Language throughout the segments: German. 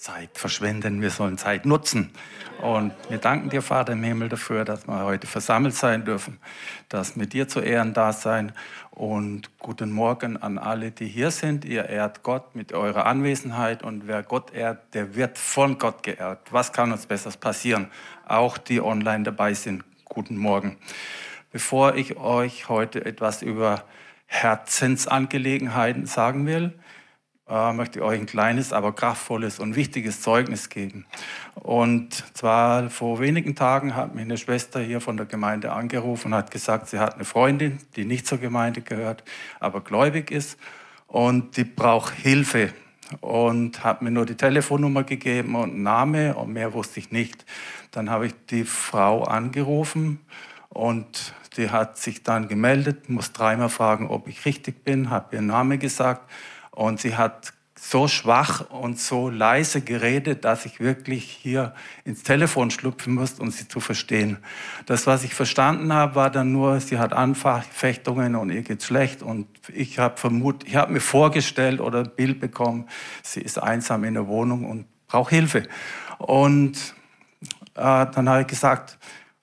Zeit verschwenden, wir sollen Zeit nutzen. Und wir danken dir, Vater im Himmel, dafür, dass wir heute versammelt sein dürfen, dass wir dir zu Ehren da sein. Und guten Morgen an alle, die hier sind. Ihr ehrt Gott mit eurer Anwesenheit. Und wer Gott ehrt, der wird von Gott geehrt. Was kann uns Besseres passieren? Auch die online dabei sind. Guten Morgen. Bevor ich euch heute etwas über Herzensangelegenheiten sagen will, äh, möchte ich euch ein kleines, aber kraftvolles und wichtiges Zeugnis geben. Und zwar vor wenigen Tagen hat mich eine Schwester hier von der Gemeinde angerufen und hat gesagt, sie hat eine Freundin, die nicht zur Gemeinde gehört, aber gläubig ist und die braucht Hilfe und hat mir nur die Telefonnummer gegeben und Namen und mehr wusste ich nicht. Dann habe ich die Frau angerufen und die hat sich dann gemeldet, muss dreimal fragen, ob ich richtig bin, habe ihren Namen gesagt und sie hat so schwach und so leise geredet, dass ich wirklich hier ins Telefon schlüpfen musste, um sie zu verstehen. Das, was ich verstanden habe, war dann nur, sie hat Anfechtungen und ihr geht's schlecht. Und ich habe vermutet, ich habe mir vorgestellt oder ein Bild bekommen, sie ist einsam in der Wohnung und braucht Hilfe. Und äh, dann habe ich gesagt,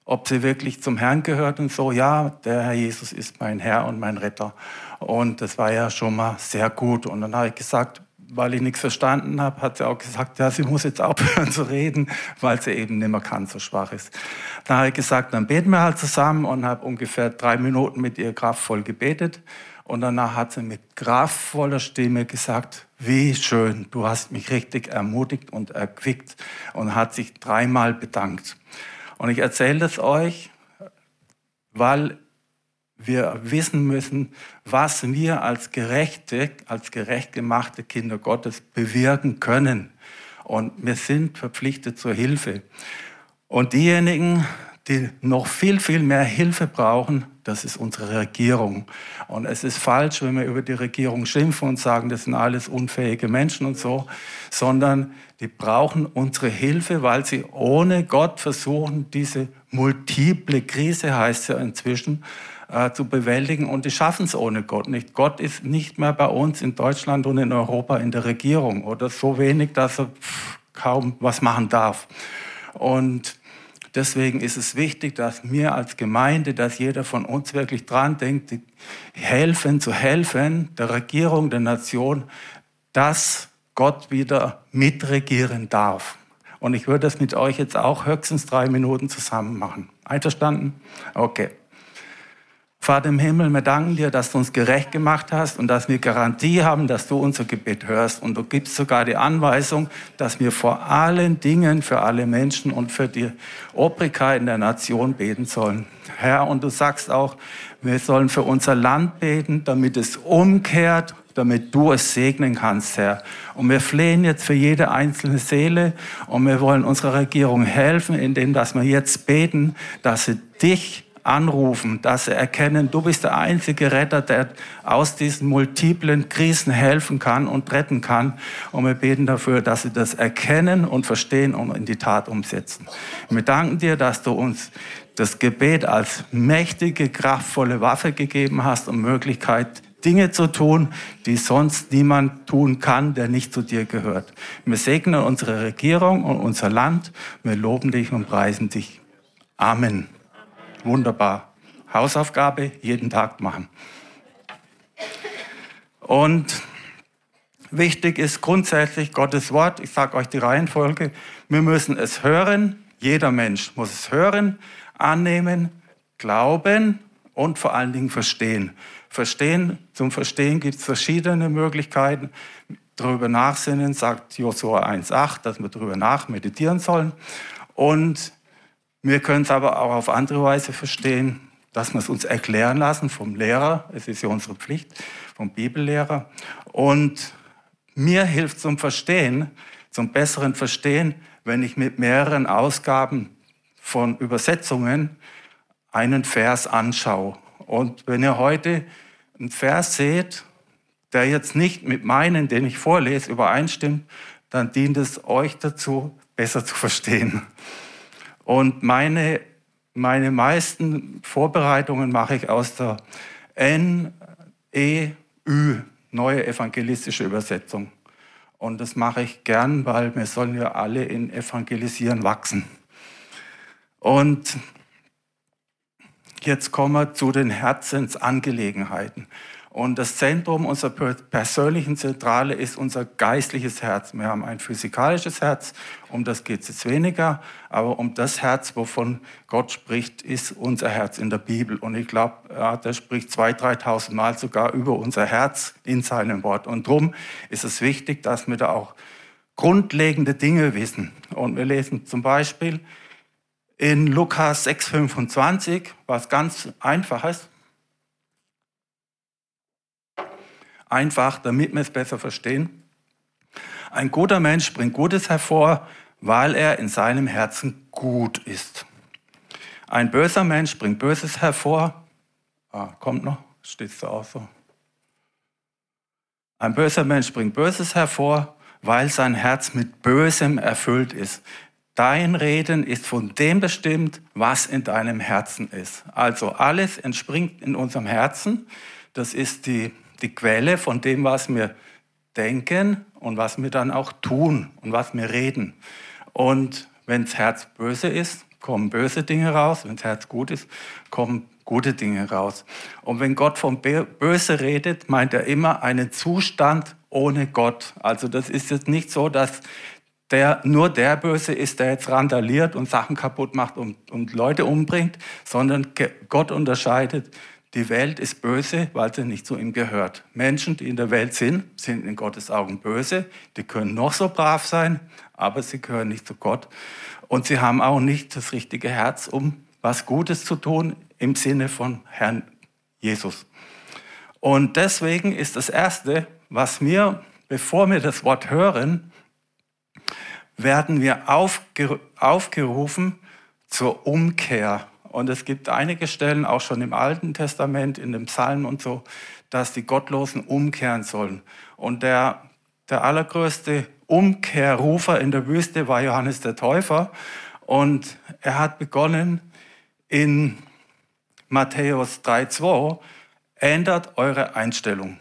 ob sie wirklich zum Herrn gehört und so, ja, der Herr Jesus ist mein Herr und mein Retter. Und das war ja schon mal sehr gut. Und dann habe ich gesagt, weil ich nichts verstanden habe, hat sie auch gesagt, ja, sie muss jetzt aufhören zu reden, weil sie eben nicht mehr kann, so schwach ist. Dann habe ich gesagt, dann beten wir halt zusammen und habe ungefähr drei Minuten mit ihr kraftvoll gebetet. Und danach hat sie mit kraftvoller Stimme gesagt, wie schön, du hast mich richtig ermutigt und erquickt und hat sich dreimal bedankt. Und ich erzähle das euch, weil wir wissen müssen, was wir als gerechte, als gerecht gemachte Kinder Gottes bewirken können. Und wir sind verpflichtet zur Hilfe. Und diejenigen, die noch viel, viel mehr Hilfe brauchen, das ist unsere Regierung. Und es ist falsch, wenn wir über die Regierung schimpfen und sagen, das sind alles unfähige Menschen und so, sondern die brauchen unsere Hilfe, weil sie ohne Gott versuchen, diese multiple Krise heißt ja inzwischen, äh, zu bewältigen und die schaffen es ohne Gott nicht. Gott ist nicht mehr bei uns in Deutschland und in Europa in der Regierung oder so wenig, dass er kaum was machen darf. Und deswegen ist es wichtig, dass wir als Gemeinde, dass jeder von uns wirklich dran denkt, helfen zu helfen, der Regierung, der Nation, dass Gott wieder mitregieren darf. Und ich würde das mit euch jetzt auch höchstens drei Minuten zusammen machen. Einverstanden? Okay. Vater im Himmel, wir danken dir, dass du uns gerecht gemacht hast und dass wir Garantie haben, dass du unser Gebet hörst. Und du gibst sogar die Anweisung, dass wir vor allen Dingen für alle Menschen und für die Obrigkeiten der Nation beten sollen. Herr, und du sagst auch, wir sollen für unser Land beten, damit es umkehrt, damit du es segnen kannst, Herr. Und wir flehen jetzt für jede einzelne Seele und wir wollen unserer Regierung helfen, indem dass wir jetzt beten, dass sie dich anrufen, dass sie erkennen, du bist der einzige Retter, der aus diesen multiplen Krisen helfen kann und retten kann. Und wir beten dafür, dass sie das erkennen und verstehen und in die Tat umsetzen. Wir danken dir, dass du uns das Gebet als mächtige, kraftvolle Waffe gegeben hast und Möglichkeit, Dinge zu tun, die sonst niemand tun kann, der nicht zu dir gehört. Wir segnen unsere Regierung und unser Land. Wir loben dich und preisen dich. Amen. Wunderbar. Hausaufgabe jeden Tag machen. Und wichtig ist grundsätzlich Gottes Wort. Ich sage euch die Reihenfolge. Wir müssen es hören. Jeder Mensch muss es hören, annehmen, glauben und vor allen Dingen verstehen. Verstehen, zum Verstehen gibt es verschiedene Möglichkeiten. Darüber nachsinnen, sagt Josua 1,8, dass wir darüber nach meditieren sollen. Und wir können es aber auch auf andere Weise verstehen, dass wir es uns erklären lassen vom Lehrer. Es ist ja unsere Pflicht, vom Bibellehrer. Und mir hilft zum Verstehen, zum besseren Verstehen, wenn ich mit mehreren Ausgaben von Übersetzungen einen Vers anschaue. Und wenn ihr heute einen Vers seht, der jetzt nicht mit meinen, den ich vorlese, übereinstimmt, dann dient es euch dazu, besser zu verstehen. Und meine, meine meisten Vorbereitungen mache ich aus der NEÜ, Neue Evangelistische Übersetzung. Und das mache ich gern, weil wir sollen ja alle in Evangelisieren wachsen. Und jetzt kommen wir zu den Herzensangelegenheiten. Und das Zentrum unserer persönlichen Zentrale ist unser geistliches Herz. Wir haben ein physikalisches Herz, um das geht es jetzt weniger, aber um das Herz, wovon Gott spricht, ist unser Herz in der Bibel. Und ich glaube, ja, der spricht 2.000, 3.000 Mal sogar über unser Herz in seinem Wort. Und darum ist es wichtig, dass wir da auch grundlegende Dinge wissen. Und wir lesen zum Beispiel in Lukas 6,25, was ganz einfach ist. Einfach, damit wir es besser verstehen. Ein guter Mensch bringt Gutes hervor, weil er in seinem Herzen gut ist. Ein böser Mensch bringt Böses hervor. Ah, kommt noch, steht so auch so. Ein böser Mensch bringt Böses hervor, weil sein Herz mit Bösem erfüllt ist. Dein Reden ist von dem bestimmt, was in deinem Herzen ist. Also alles entspringt in unserem Herzen. Das ist die die Quelle von dem, was wir denken und was wir dann auch tun und was wir reden. Und wenn das Herz böse ist, kommen böse Dinge raus. Wenn das Herz gut ist, kommen gute Dinge raus. Und wenn Gott vom Böse redet, meint er immer einen Zustand ohne Gott. Also das ist jetzt nicht so, dass der, nur der Böse ist, der jetzt randaliert und Sachen kaputt macht und, und Leute umbringt, sondern Gott unterscheidet die Welt ist böse, weil sie nicht zu ihm gehört. Menschen, die in der Welt sind, sind in Gottes Augen böse. Die können noch so brav sein, aber sie gehören nicht zu Gott. Und sie haben auch nicht das richtige Herz, um was Gutes zu tun im Sinne von Herrn Jesus. Und deswegen ist das Erste, was wir, bevor wir das Wort hören, werden wir aufgerufen zur Umkehr und es gibt einige Stellen, auch schon im Alten Testament, in den Psalmen und so, dass die Gottlosen umkehren sollen. Und der, der allergrößte Umkehrrufer in der Wüste war Johannes der Täufer. Und er hat begonnen in Matthäus 3,2, ändert eure Einstellung.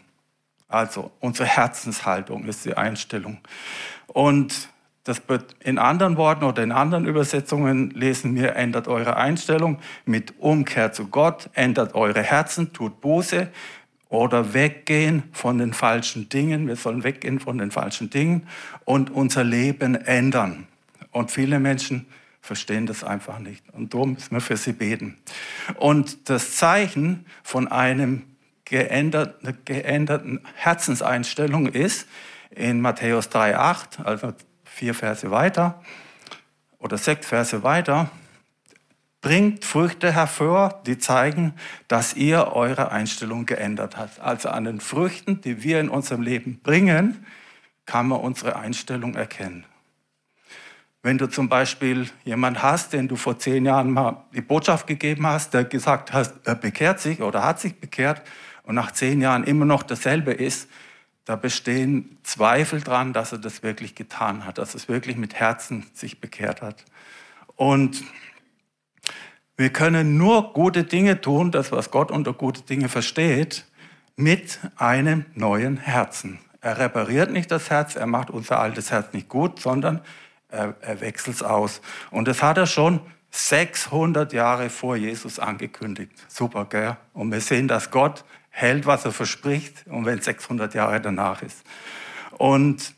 Also unsere Herzenshaltung ist die Einstellung. Und das in anderen Worten oder in anderen Übersetzungen lesen wir, ändert eure Einstellung mit Umkehr zu Gott, ändert eure Herzen, tut Buße oder weggehen von den falschen Dingen. Wir sollen weggehen von den falschen Dingen und unser Leben ändern. Und viele Menschen verstehen das einfach nicht. Und darum müssen wir für sie beten. Und das Zeichen von einem geänderten, geänderten Herzenseinstellung ist in Matthäus 3,8, also vier Verse weiter oder sechs Verse weiter, bringt Früchte hervor, die zeigen, dass ihr eure Einstellung geändert habt. Also an den Früchten, die wir in unserem Leben bringen, kann man unsere Einstellung erkennen. Wenn du zum Beispiel jemand hast, den du vor zehn Jahren mal die Botschaft gegeben hast, der gesagt hat, er bekehrt sich oder hat sich bekehrt und nach zehn Jahren immer noch dasselbe ist, da bestehen Zweifel dran, dass er das wirklich getan hat, dass es wirklich mit Herzen sich bekehrt hat. Und wir können nur gute Dinge tun, das was Gott unter gute Dinge versteht, mit einem neuen Herzen. Er repariert nicht das Herz, er macht unser altes Herz nicht gut, sondern er, er wechselt es aus. Und das hat er schon 600 Jahre vor Jesus angekündigt. Super, gell? Und wir sehen, dass Gott hält, was er verspricht, und wenn 600 Jahre danach ist. Und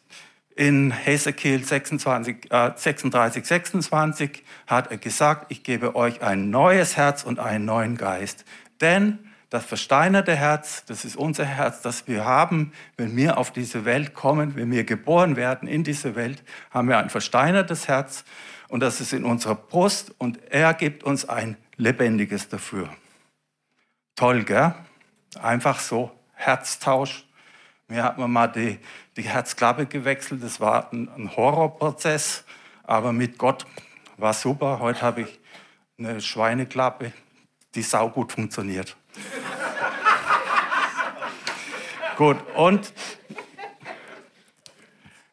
in Hesekiel 26, äh, 36, 26 hat er gesagt, ich gebe euch ein neues Herz und einen neuen Geist. Denn das versteinerte Herz, das ist unser Herz, das wir haben, wenn wir auf diese Welt kommen, wenn wir geboren werden in diese Welt, haben wir ein versteinertes Herz und das ist in unserer Brust und er gibt uns ein lebendiges dafür. Toll, gell? Einfach so, Herztausch. Mir hat man mal die, die Herzklappe gewechselt. Das war ein, ein Horrorprozess, aber mit Gott war super. Heute habe ich eine Schweineklappe, die saugut funktioniert. Gut, und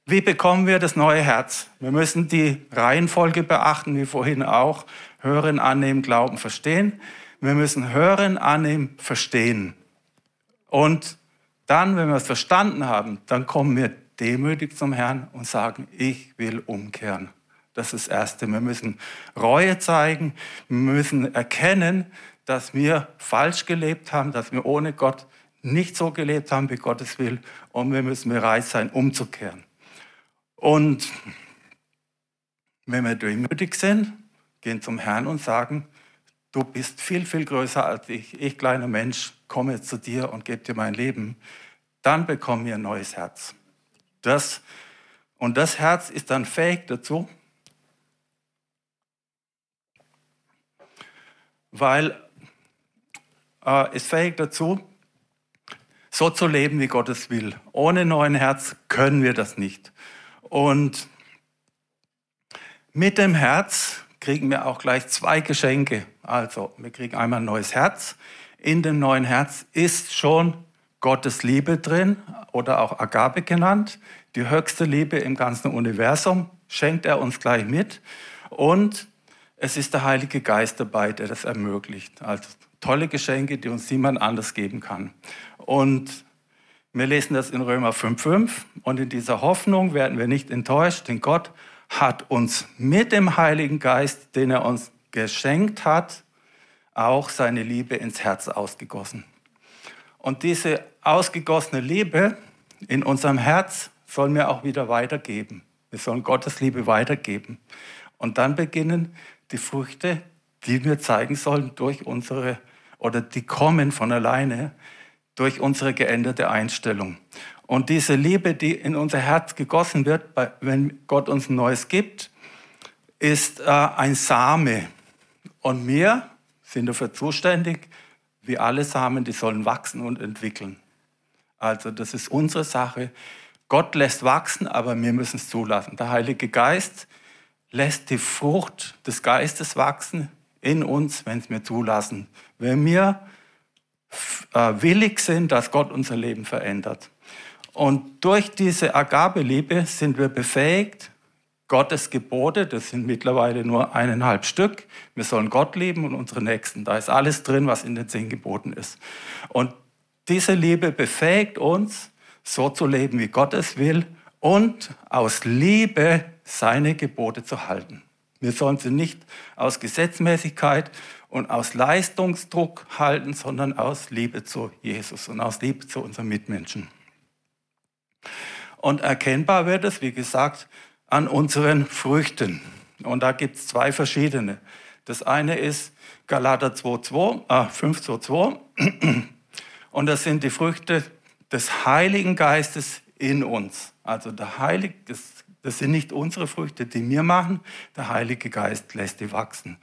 wie bekommen wir das neue Herz? Wir müssen die Reihenfolge beachten, wie vorhin auch. Hören, annehmen, glauben, verstehen. Wir müssen hören, annehmen, verstehen. Und dann, wenn wir es verstanden haben, dann kommen wir demütig zum Herrn und sagen, ich will umkehren. Das ist das Erste. Wir müssen Reue zeigen. Wir müssen erkennen, dass wir falsch gelebt haben, dass wir ohne Gott nicht so gelebt haben, wie Gott es will. Und wir müssen bereit sein, umzukehren. Und wenn wir demütig sind, gehen zum Herrn und sagen, du bist viel, viel größer als ich. Ich, kleiner Mensch, komme zu dir und gebe dir mein Leben. Dann bekommen wir ein neues Herz. Das, und das Herz ist dann fähig dazu, weil äh, ist fähig dazu, so zu leben, wie Gott es will. Ohne neuen Herz können wir das nicht. Und mit dem Herz kriegen wir auch gleich zwei Geschenke. Also, wir kriegen einmal ein neues Herz. In dem neuen Herz ist schon Gottes Liebe drin oder auch Agape genannt. Die höchste Liebe im ganzen Universum schenkt er uns gleich mit. Und es ist der Heilige Geist dabei, der das ermöglicht. Also tolle Geschenke, die uns niemand anders geben kann. Und wir lesen das in Römer 5,5. Und in dieser Hoffnung werden wir nicht enttäuscht, denn Gott hat uns mit dem Heiligen Geist, den er uns geschenkt hat, auch seine Liebe ins Herz ausgegossen. Und diese ausgegossene Liebe in unserem Herz sollen wir auch wieder weitergeben. Wir sollen Gottes Liebe weitergeben. Und dann beginnen die Früchte, die wir zeigen sollen durch unsere, oder die kommen von alleine durch unsere geänderte Einstellung. Und diese Liebe, die in unser Herz gegossen wird, wenn Gott uns ein Neues gibt, ist äh, ein Same. Und wir sind dafür zuständig, wie alle Samen, die sollen wachsen und entwickeln. Also das ist unsere Sache. Gott lässt wachsen, aber wir müssen es zulassen. Der Heilige Geist lässt die Frucht des Geistes wachsen in uns, wenn es wir zulassen. Wenn wir äh, willig sind, dass Gott unser Leben verändert. Und durch diese Agabeliebe sind wir befähigt, Gottes Gebote, das sind mittlerweile nur eineinhalb Stück. Wir sollen Gott lieben und unsere Nächsten. Da ist alles drin, was in den zehn Geboten ist. Und diese Liebe befähigt uns, so zu leben, wie Gott es will und aus Liebe seine Gebote zu halten. Wir sollen sie nicht aus Gesetzmäßigkeit und aus Leistungsdruck halten, sondern aus Liebe zu Jesus und aus Liebe zu unseren Mitmenschen. Und erkennbar wird es, wie gesagt, an unseren Früchten. Und da gibt es zwei verschiedene. Das eine ist Galater 2,2, äh, 5,2,2. Und das sind die Früchte des Heiligen Geistes in uns. Also der Heilige, das, das sind nicht unsere Früchte, die wir machen. Der Heilige Geist lässt die wachsen.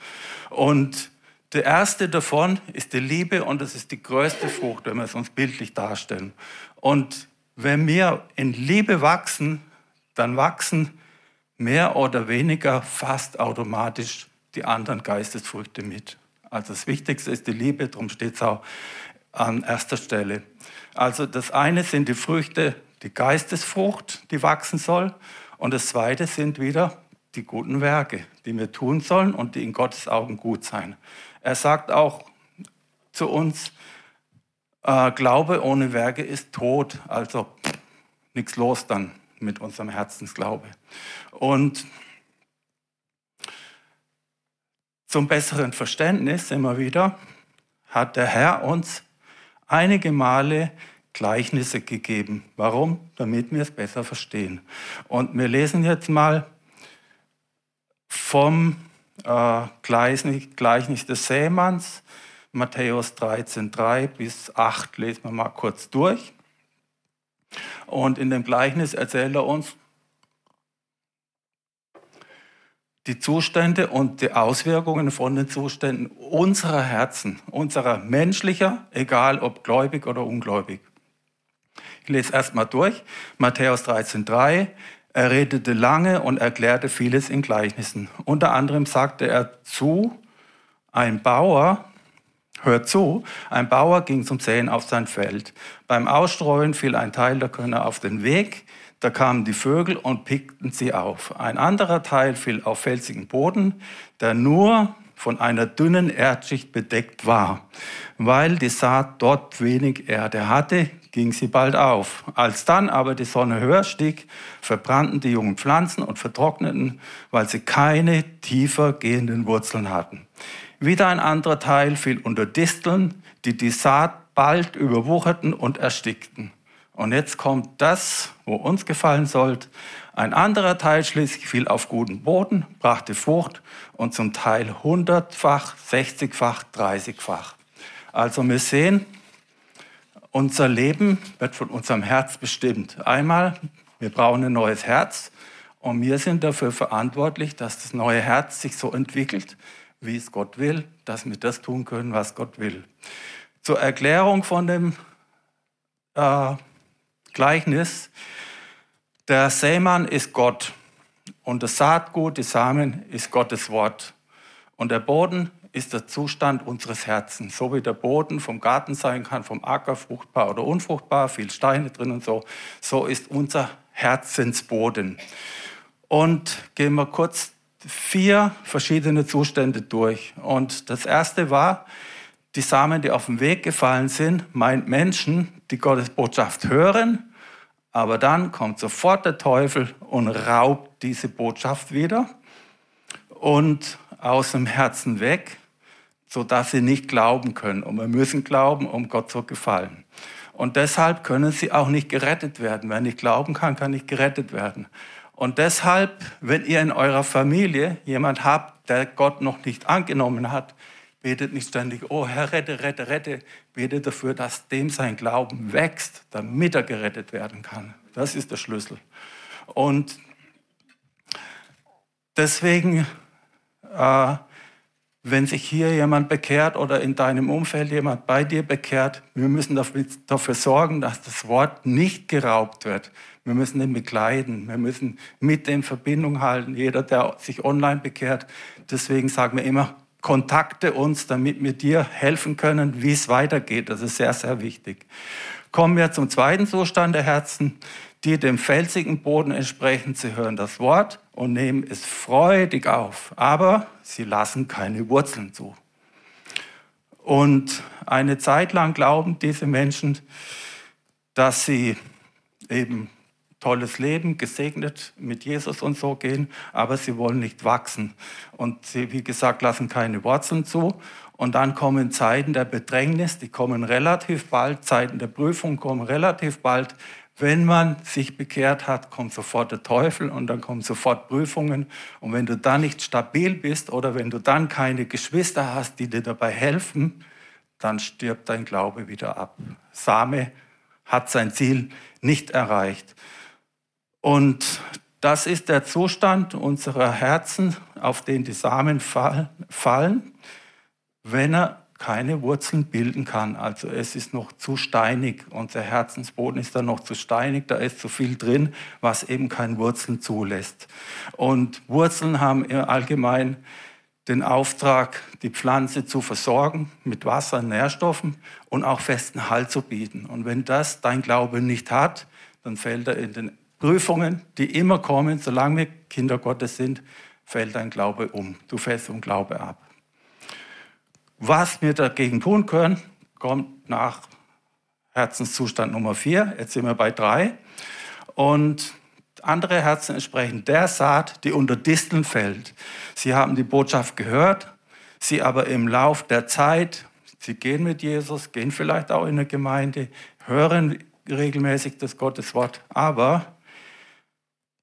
Und der erste davon ist die Liebe und das ist die größte Frucht, wenn wir es uns bildlich darstellen. Und wenn wir in Liebe wachsen, dann wachsen mehr oder weniger fast automatisch die anderen Geistesfrüchte mit. Also das Wichtigste ist die Liebe, darum steht es auch an erster Stelle. Also das eine sind die Früchte, die Geistesfrucht, die wachsen soll. Und das zweite sind wieder die guten Werke, die wir tun sollen und die in Gottes Augen gut sein. Er sagt auch zu uns, äh, Glaube ohne Werke ist tot, also nichts los dann mit unserem Herzensglaube. Und zum besseren Verständnis immer wieder hat der Herr uns einige Male Gleichnisse gegeben. Warum? Damit wir es besser verstehen. Und wir lesen jetzt mal vom äh, Gleichnis, des Sämanns, Matthäus 13, 3 bis 8, lesen wir mal kurz durch. Und in dem Gleichnis erzählt er uns die Zustände und die Auswirkungen von den Zuständen unserer Herzen, unserer menschlicher, egal ob gläubig oder ungläubig. Ich lese erstmal durch. Matthäus 13,3. Er redete lange und erklärte vieles in Gleichnissen. Unter anderem sagte er zu, ein Bauer Hört zu, ein Bauer ging zum Säen auf sein Feld. Beim Ausstreuen fiel ein Teil der Körner auf den Weg. da kamen die Vögel und pickten sie auf. Ein anderer Teil fiel auf felsigen Boden, der nur von einer dünnen Erdschicht bedeckt war. Weil die Saat dort wenig Erde hatte, ging sie bald auf. Als dann aber die Sonne höher stieg, verbrannten die jungen Pflanzen und vertrockneten, weil sie keine tiefer gehenden Wurzeln hatten. Wieder ein anderer Teil fiel unter Disteln, die die Saat bald überwucherten und erstickten. Und jetzt kommt das, wo uns gefallen sollte. Ein anderer Teil schließlich fiel auf guten Boden, brachte Frucht und zum Teil hundertfach, sechzigfach, dreißigfach. Also wir sehen, unser Leben wird von unserem Herz bestimmt. Einmal, wir brauchen ein neues Herz und wir sind dafür verantwortlich, dass das neue Herz sich so entwickelt, wie es Gott will, dass wir das tun können, was Gott will. Zur Erklärung von dem äh, Gleichnis, der Sämann ist Gott und das Saatgut, die Samen, ist Gottes Wort. Und der Boden ist der Zustand unseres Herzens. So wie der Boden vom Garten sein kann, vom Acker fruchtbar oder unfruchtbar, viel Steine drin und so, so ist unser Herzensboden. Und gehen wir kurz vier verschiedene Zustände durch. Und das erste war, die Samen, die auf dem Weg gefallen sind, meint Menschen, die Gottes Botschaft hören, aber dann kommt sofort der Teufel und raubt diese Botschaft wieder und aus dem Herzen weg, sodass sie nicht glauben können. Und wir müssen glauben, um Gott zu gefallen. Und deshalb können sie auch nicht gerettet werden. Wer nicht glauben kann, kann nicht gerettet werden. Und deshalb, wenn ihr in eurer Familie jemand habt, der Gott noch nicht angenommen hat, betet nicht ständig, oh Herr, rette, rette, rette. Betet dafür, dass dem sein Glauben wächst, damit er gerettet werden kann. Das ist der Schlüssel. Und deswegen, äh, wenn sich hier jemand bekehrt oder in deinem Umfeld jemand bei dir bekehrt, wir müssen dafür, dafür sorgen, dass das Wort nicht geraubt wird. Wir müssen ihn begleiten. Wir müssen mit dem Verbindung halten. Jeder, der sich online bekehrt. Deswegen sagen wir immer, kontakte uns, damit wir dir helfen können, wie es weitergeht. Das ist sehr, sehr wichtig. Kommen wir zum zweiten Zustand der Herzen, die dem felsigen Boden entsprechen. Sie hören das Wort und nehmen es freudig auf, aber sie lassen keine Wurzeln zu. Und eine Zeit lang glauben diese Menschen, dass sie eben tolles Leben, gesegnet mit Jesus und so gehen, aber sie wollen nicht wachsen. Und sie, wie gesagt, lassen keine Wurzeln zu. Und dann kommen Zeiten der Bedrängnis, die kommen relativ bald, Zeiten der Prüfung kommen relativ bald. Wenn man sich bekehrt hat, kommt sofort der Teufel und dann kommen sofort Prüfungen. Und wenn du dann nicht stabil bist oder wenn du dann keine Geschwister hast, die dir dabei helfen, dann stirbt dein Glaube wieder ab. Same hat sein Ziel nicht erreicht. Und das ist der Zustand unserer Herzen, auf den die Samen fallen, wenn er keine Wurzeln bilden kann. Also es ist noch zu steinig. Unser Herzensboden ist da noch zu steinig. Da ist zu viel drin, was eben keine Wurzeln zulässt. Und Wurzeln haben im Allgemeinen den Auftrag, die Pflanze zu versorgen mit Wasser, Nährstoffen und auch festen Halt zu bieten. Und wenn das dein Glaube nicht hat, dann fällt er in den Prüfungen, die immer kommen, solange wir Kinder Gottes sind, fällt dein Glaube um. Du fällst um Glaube ab. Was wir dagegen tun können, kommt nach Herzenszustand Nummer vier. Jetzt sind wir bei drei. Und andere Herzen entsprechen der Saat, die unter Disteln fällt. Sie haben die Botschaft gehört, sie aber im Lauf der Zeit, sie gehen mit Jesus, gehen vielleicht auch in eine Gemeinde, hören regelmäßig das Gotteswort, aber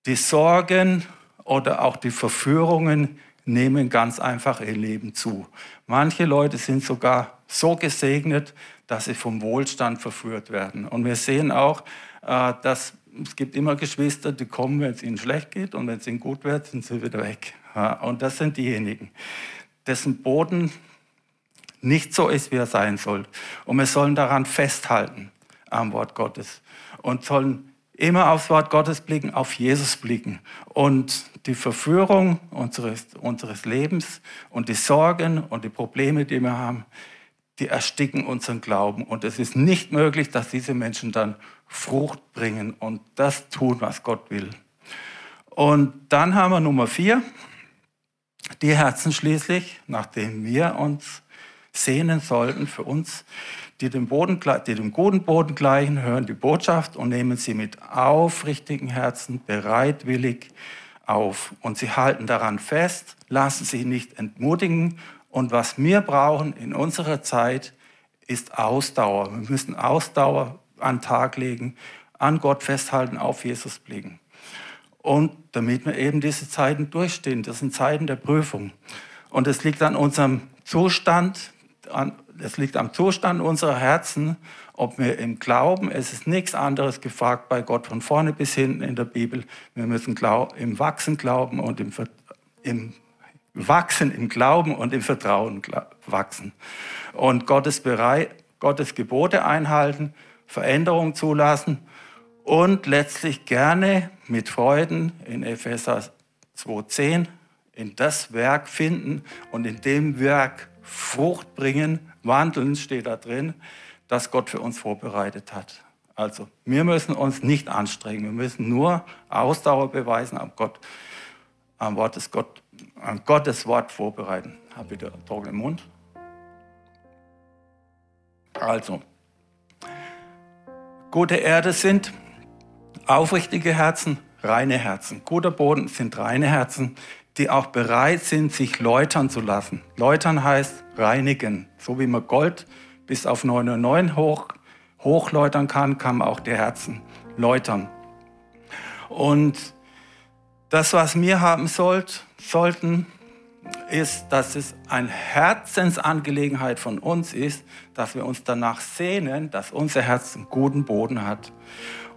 die Sorgen oder auch die Verführungen nehmen ganz einfach ihr Leben zu. Manche Leute sind sogar so gesegnet, dass sie vom Wohlstand verführt werden. Und wir sehen auch, äh, dass es gibt immer Geschwister, die kommen, wenn es ihnen schlecht geht und wenn es ihnen gut wird, sind sie wieder weg. Und das sind diejenigen, dessen Boden nicht so ist, wie er sein soll. Und wir sollen daran festhalten am Wort Gottes und sollen immer aufs Wort Gottes blicken, auf Jesus blicken und die Verführung unseres, unseres Lebens und die Sorgen und die Probleme, die wir haben, die ersticken unseren Glauben. Und es ist nicht möglich, dass diese Menschen dann Frucht bringen und das tun, was Gott will. Und dann haben wir Nummer vier, die Herzen schließlich, nachdem wir uns sehnen sollten für uns, die dem, Boden, die dem guten Boden gleichen, hören die Botschaft und nehmen sie mit aufrichtigen Herzen bereitwillig auf. Und sie halten daran fest, lassen sich nicht entmutigen. Und was wir brauchen in unserer Zeit, ist Ausdauer. Wir müssen Ausdauer an Tag legen, an Gott festhalten, auf Jesus blicken. Und damit wir eben diese Zeiten durchstehen, das sind Zeiten der Prüfung. Und es liegt an unserem Zustand, es liegt am Zustand unserer Herzen, ob wir im Glauben, es ist nichts anderes gefragt bei Gott von vorne bis hinten in der Bibel. Wir müssen im Wachsen glauben und im, im Wachsen im Glauben und im Vertrauen wachsen. Und Gottes, bereit, Gottes Gebote einhalten, Veränderung zulassen und letztlich gerne mit Freuden in Epheser 2.10 in das Werk finden und in dem Werk Frucht bringen, wandeln, steht da drin, das Gott für uns vorbereitet hat. Also, wir müssen uns nicht anstrengen, wir müssen nur Ausdauer beweisen am Gott, am Wort des Gott, am Gottes Wort vorbereiten. Hab wieder trockenen Mund. Also, gute Erde sind aufrichtige Herzen, reine Herzen. Guter Boden sind reine Herzen, die auch bereit sind, sich läutern zu lassen. Läutern heißt reinigen. So wie man Gold bis auf 909 hoch, hochläutern kann, kann man auch die Herzen läutern. Und das, was wir haben sollt, sollten, ist, dass es eine Herzensangelegenheit von uns ist, dass wir uns danach sehnen, dass unser Herz einen guten Boden hat.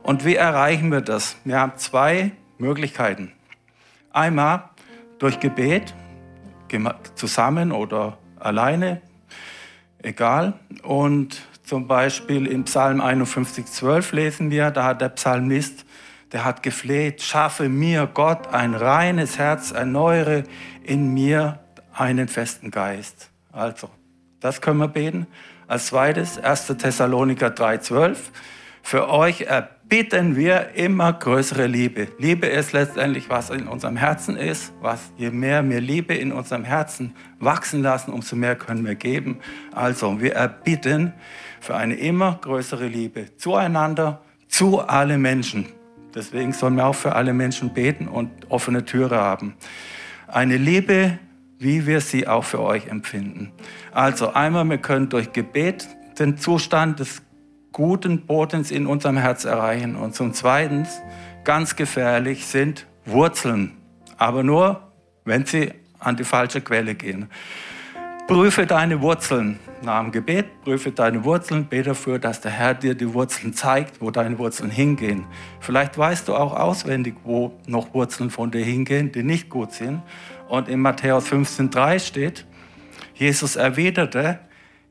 Und wie erreichen wir das? Wir haben zwei Möglichkeiten. Einmal durch Gebet, zusammen oder alleine, egal. Und zum Beispiel im Psalm 51, 12 lesen wir, da hat der Psalmist, der hat gefleht, schaffe mir Gott ein reines Herz, erneuere in mir einen festen Geist. Also, das können wir beten. Als zweites, 1. Thessaloniker 3, 12. Für euch bitten wir immer größere Liebe. Liebe ist letztendlich, was in unserem Herzen ist. Was, je mehr wir Liebe in unserem Herzen wachsen lassen, umso mehr können wir geben. Also, wir erbitten für eine immer größere Liebe zueinander, zu allen Menschen. Deswegen sollen wir auch für alle Menschen beten und offene Türe haben. Eine Liebe, wie wir sie auch für euch empfinden. Also einmal, wir können durch Gebet den Zustand des guten Bodens in unserem Herz erreichen. Und zum Zweiten, ganz gefährlich sind Wurzeln, aber nur, wenn sie an die falsche Quelle gehen. Prüfe deine Wurzeln nach dem Gebet, prüfe deine Wurzeln, bete dafür, dass der Herr dir die Wurzeln zeigt, wo deine Wurzeln hingehen. Vielleicht weißt du auch auswendig, wo noch Wurzeln von dir hingehen, die nicht gut sind. Und in Matthäus 15,3 steht, Jesus erwiderte,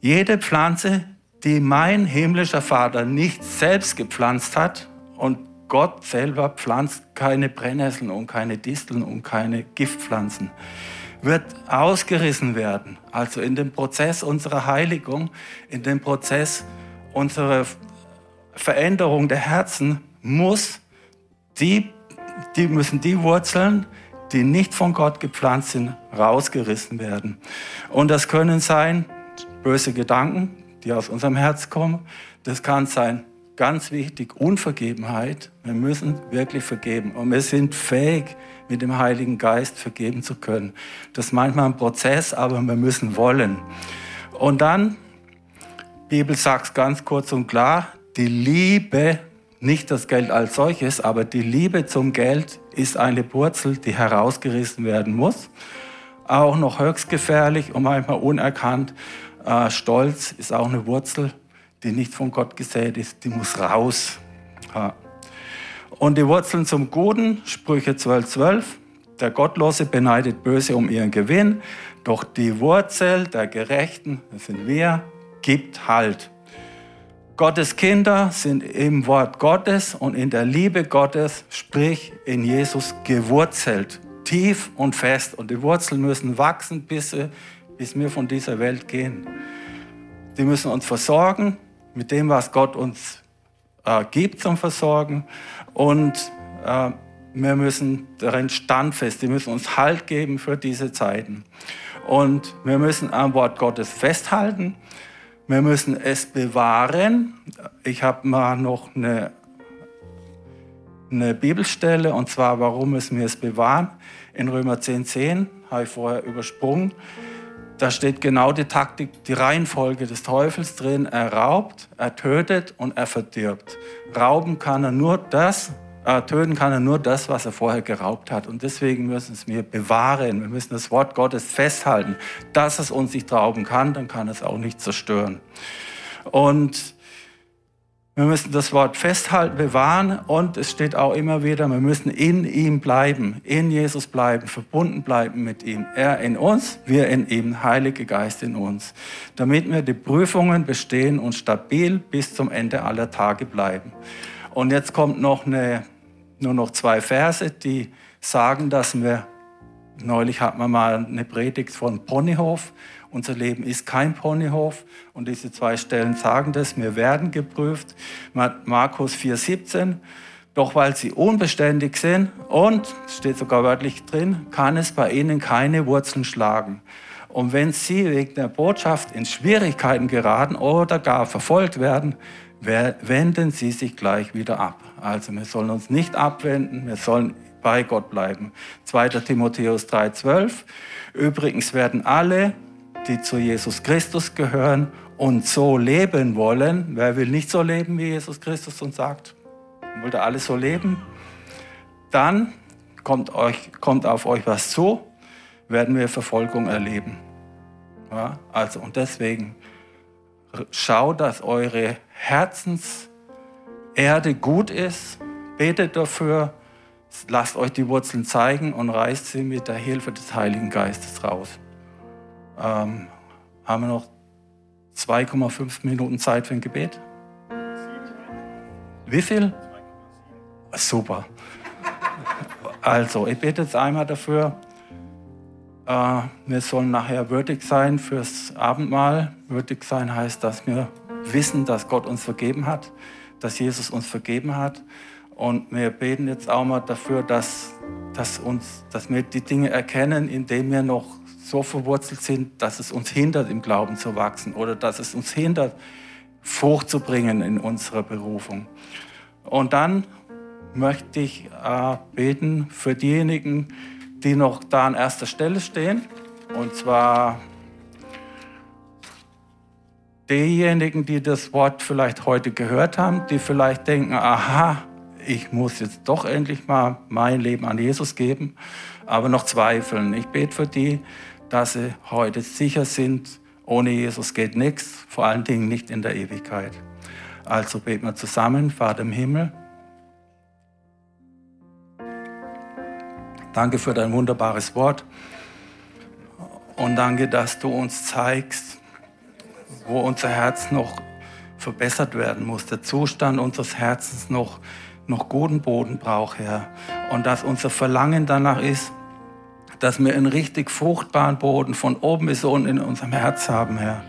jede Pflanze, die mein himmlischer Vater nicht selbst gepflanzt hat und Gott selber pflanzt keine Brennnesseln und keine Disteln und keine Giftpflanzen, wird ausgerissen werden. Also in dem Prozess unserer Heiligung, in dem Prozess unserer Veränderung der Herzen muss die, die müssen die Wurzeln, die nicht von Gott gepflanzt sind, rausgerissen werden. Und das können sein böse Gedanken, die aus unserem Herz kommen. Das kann sein, ganz wichtig, Unvergebenheit. Wir müssen wirklich vergeben. Und wir sind fähig, mit dem Heiligen Geist vergeben zu können. Das ist manchmal ein Prozess, aber wir müssen wollen. Und dann, Bibel sagt es ganz kurz und klar, die Liebe, nicht das Geld als solches, aber die Liebe zum Geld ist eine Wurzel, die herausgerissen werden muss. Auch noch höchst gefährlich und manchmal unerkannt. Äh, Stolz ist auch eine Wurzel, die nicht von Gott gesät ist, die muss raus. Und die Wurzeln zum Guten, Sprüche 12, 12, der Gottlose beneidet Böse um ihren Gewinn, doch die Wurzel der Gerechten, das sind wir, gibt Halt. Gottes Kinder sind im Wort Gottes und in der Liebe Gottes, sprich in Jesus, gewurzelt, tief und fest. Und die Wurzeln müssen wachsen, bis sie bis wir von dieser Welt gehen. die müssen uns versorgen mit dem, was Gott uns äh, gibt zum Versorgen. Und äh, wir müssen darin standfest, die müssen uns Halt geben für diese Zeiten. Und wir müssen am Wort Gottes festhalten. Wir müssen es bewahren. Ich habe mal noch eine, eine Bibelstelle, und zwar, warum müssen wir es bewahren? In Römer 10,10 10, habe ich vorher übersprungen. Da steht genau die Taktik, die Reihenfolge des Teufels drin. Er raubt, er tötet und er verdirbt. Rauben kann er nur das, äh, töten kann er nur das, was er vorher geraubt hat. Und deswegen müssen wir es bewahren. Wir müssen das Wort Gottes festhalten. Dass es uns nicht rauben kann, dann kann es auch nicht zerstören. Und wir müssen das Wort festhalten, bewahren und es steht auch immer wieder, wir müssen in ihm bleiben, in Jesus bleiben, verbunden bleiben mit ihm. Er in uns, wir in ihm, Heilige Geist in uns, damit wir die Prüfungen bestehen und stabil bis zum Ende aller Tage bleiben. Und jetzt kommt noch eine, nur noch zwei Verse, die sagen, dass wir, neulich hatten wir mal eine Predigt von Ponyhof, unser Leben ist kein Ponyhof und diese zwei Stellen sagen das, wir werden geprüft. Markus 4,17, doch weil sie unbeständig sind und, steht sogar wörtlich drin, kann es bei ihnen keine Wurzeln schlagen. Und wenn sie wegen der Botschaft in Schwierigkeiten geraten oder gar verfolgt werden, wenden sie sich gleich wieder ab. Also wir sollen uns nicht abwenden, wir sollen bei Gott bleiben. 2. Timotheus 3,12. Übrigens werden alle, die zu Jesus Christus gehören und so leben wollen, wer will nicht so leben, wie Jesus Christus uns sagt? Wollt alle so leben? Dann kommt, euch, kommt auf euch was zu, werden wir Verfolgung erleben. Ja, also und deswegen schaut, dass eure Herzenserde gut ist. Betet dafür, lasst euch die Wurzeln zeigen und reißt sie mit der Hilfe des Heiligen Geistes raus. Ähm, haben wir noch 2,5 Minuten Zeit für ein Gebet? Wie viel? Super. Also, ich bete jetzt einmal dafür, äh, wir sollen nachher würdig sein fürs Abendmahl. Würdig sein heißt, dass wir wissen, dass Gott uns vergeben hat, dass Jesus uns vergeben hat. Und wir beten jetzt auch mal dafür, dass, dass, uns, dass wir die Dinge erkennen, indem wir noch so verwurzelt sind, dass es uns hindert, im Glauben zu wachsen oder dass es uns hindert, Frucht zu bringen in unserer Berufung. Und dann möchte ich äh, beten für diejenigen, die noch da an erster Stelle stehen. Und zwar diejenigen, die das Wort vielleicht heute gehört haben, die vielleicht denken, aha, ich muss jetzt doch endlich mal mein Leben an Jesus geben, aber noch zweifeln. Ich bete für die, dass sie heute sicher sind, ohne Jesus geht nichts, vor allen Dingen nicht in der Ewigkeit. Also beten wir zusammen, Vater im Himmel. Danke für dein wunderbares Wort. Und danke, dass du uns zeigst, wo unser Herz noch verbessert werden muss, der Zustand unseres Herzens noch, noch guten Boden braucht, Herr. Und dass unser Verlangen danach ist, dass wir einen richtig fruchtbaren Boden von oben bis unten in unserem Herz haben, Herr.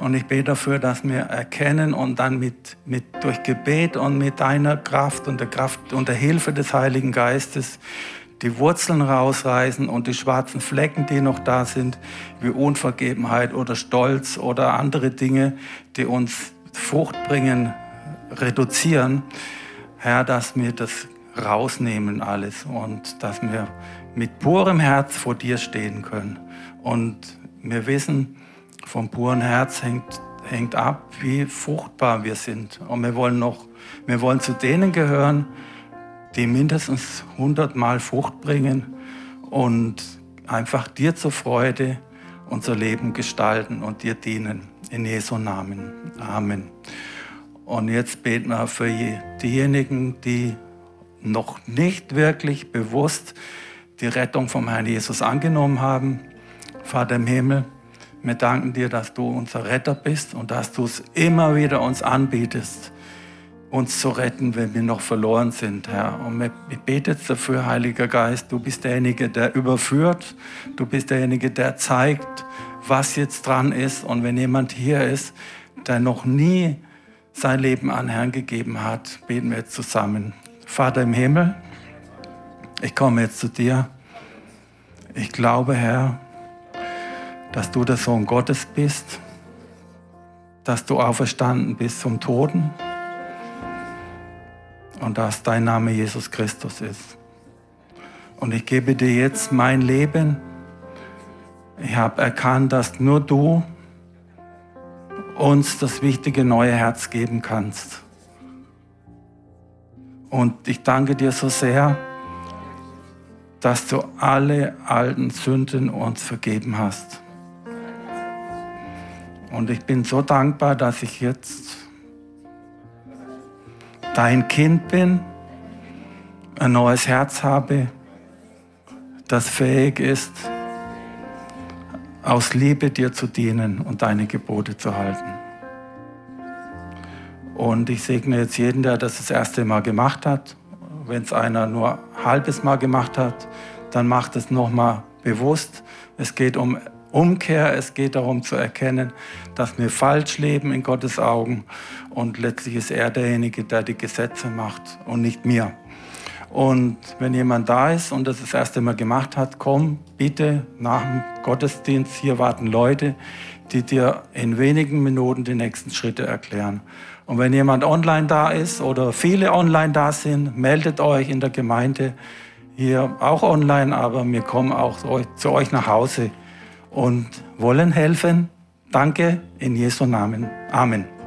Und ich bete dafür, dass wir erkennen und dann mit, mit, durch Gebet und mit deiner Kraft und der Kraft und der Hilfe des Heiligen Geistes die Wurzeln rausreißen und die schwarzen Flecken, die noch da sind, wie Unvergebenheit oder Stolz oder andere Dinge, die uns Frucht bringen, reduzieren. Herr, dass wir das rausnehmen alles und dass wir mit purem Herz vor dir stehen können. Und wir wissen, vom puren Herz hängt, hängt ab, wie fruchtbar wir sind. Und wir wollen noch, wir wollen zu denen gehören, die mindestens 100 Mal Frucht bringen und einfach dir zur Freude unser Leben gestalten und dir dienen. In Jesu Namen. Amen. Und jetzt beten wir für diejenigen, die noch nicht wirklich bewusst die Rettung vom Herrn Jesus angenommen haben. Vater im Himmel, wir danken dir, dass du unser Retter bist und dass du es immer wieder uns anbietest uns zu retten, wenn wir noch verloren sind, Herr. Und ich bete jetzt dafür, Heiliger Geist, du bist derjenige, der überführt, du bist derjenige, der zeigt, was jetzt dran ist. Und wenn jemand hier ist, der noch nie sein Leben an Herrn gegeben hat, beten wir jetzt zusammen. Vater im Himmel, ich komme jetzt zu dir. Ich glaube, Herr, dass du der Sohn Gottes bist, dass du auferstanden bist zum Toten und dass dein Name Jesus Christus ist. Und ich gebe dir jetzt mein Leben. Ich habe erkannt, dass nur du uns das wichtige neue Herz geben kannst. Und ich danke dir so sehr, dass du alle alten Sünden uns vergeben hast. Und ich bin so dankbar, dass ich jetzt dein Kind bin, ein neues Herz habe, das fähig ist, aus Liebe dir zu dienen und deine Gebote zu halten. Und ich segne jetzt jeden, der das das erste Mal gemacht hat. Wenn es einer nur halbes Mal gemacht hat, dann macht es nochmal bewusst. Es geht um Umkehr, es geht darum zu erkennen, dass wir falsch leben in Gottes Augen und letztlich ist er derjenige, der die Gesetze macht und nicht mir. Und wenn jemand da ist und das das erste Mal gemacht hat, komm bitte nach dem Gottesdienst. Hier warten Leute, die dir in wenigen Minuten die nächsten Schritte erklären. Und wenn jemand online da ist oder viele online da sind, meldet euch in der Gemeinde hier auch online, aber wir kommen auch zu euch nach Hause und wollen helfen. Danke in Jesu Namen. Amen.